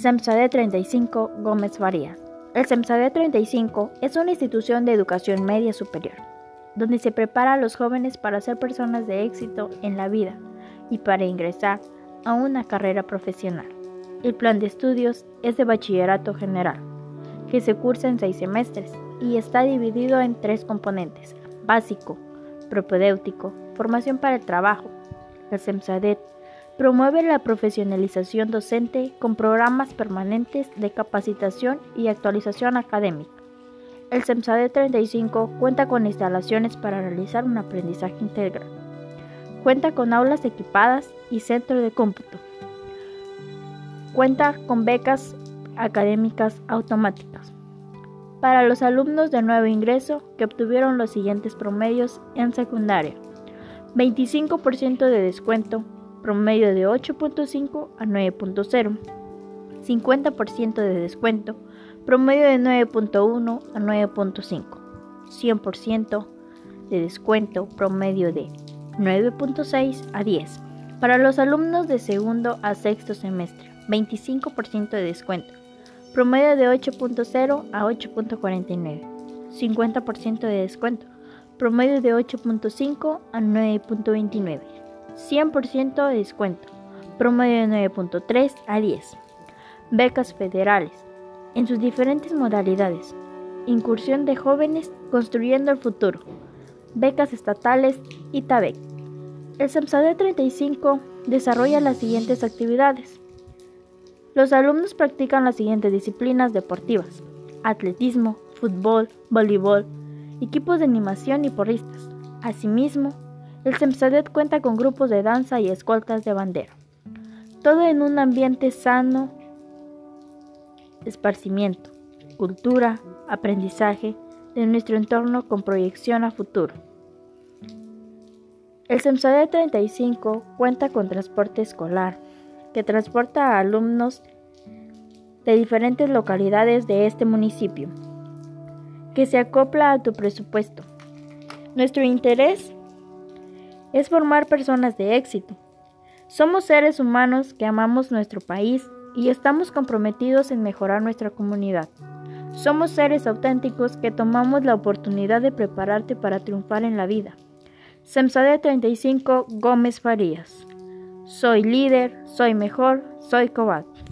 SEMSADE 35 Gómez Farías. El SEMSADE 35 es una institución de educación media superior, donde se prepara a los jóvenes para ser personas de éxito en la vida y para ingresar a una carrera profesional. El plan de estudios es de bachillerato general, que se cursa en seis semestres y está dividido en tres componentes, básico, propedéutico, formación para el trabajo. El SEMSADET Promueve la profesionalización docente con programas permanentes de capacitación y actualización académica. El CEMSADE 35 cuenta con instalaciones para realizar un aprendizaje integral. Cuenta con aulas equipadas y centro de cómputo. Cuenta con becas académicas automáticas. Para los alumnos de nuevo ingreso que obtuvieron los siguientes promedios en secundaria. 25% de descuento promedio de 8.5 a 9.0, 50% de descuento, promedio de 9.1 a 9.5, 100% de descuento, promedio de 9.6 a 10. Para los alumnos de segundo a sexto semestre, 25% de descuento, promedio de 8.0 a 8.49, 50% de descuento, promedio de 8.5 a 9.29. 100% de descuento, promedio de 9.3 a 10. Becas federales, en sus diferentes modalidades. Incursión de jóvenes construyendo el futuro. Becas estatales y TABEC. El SEMSADE 35 desarrolla las siguientes actividades. Los alumnos practican las siguientes disciplinas deportivas. Atletismo, fútbol, voleibol, equipos de animación y porristas. Asimismo, el SEMSADET cuenta con grupos de danza y escoltas de bandera. Todo en un ambiente sano, esparcimiento, cultura, aprendizaje de nuestro entorno con proyección a futuro. El SEMSADET 35 cuenta con transporte escolar, que transporta a alumnos de diferentes localidades de este municipio, que se acopla a tu presupuesto. Nuestro interés es formar personas de éxito. Somos seres humanos que amamos nuestro país y estamos comprometidos en mejorar nuestra comunidad. Somos seres auténticos que tomamos la oportunidad de prepararte para triunfar en la vida. Semsade 35 Gómez Farías. Soy líder, soy mejor, soy cobarde.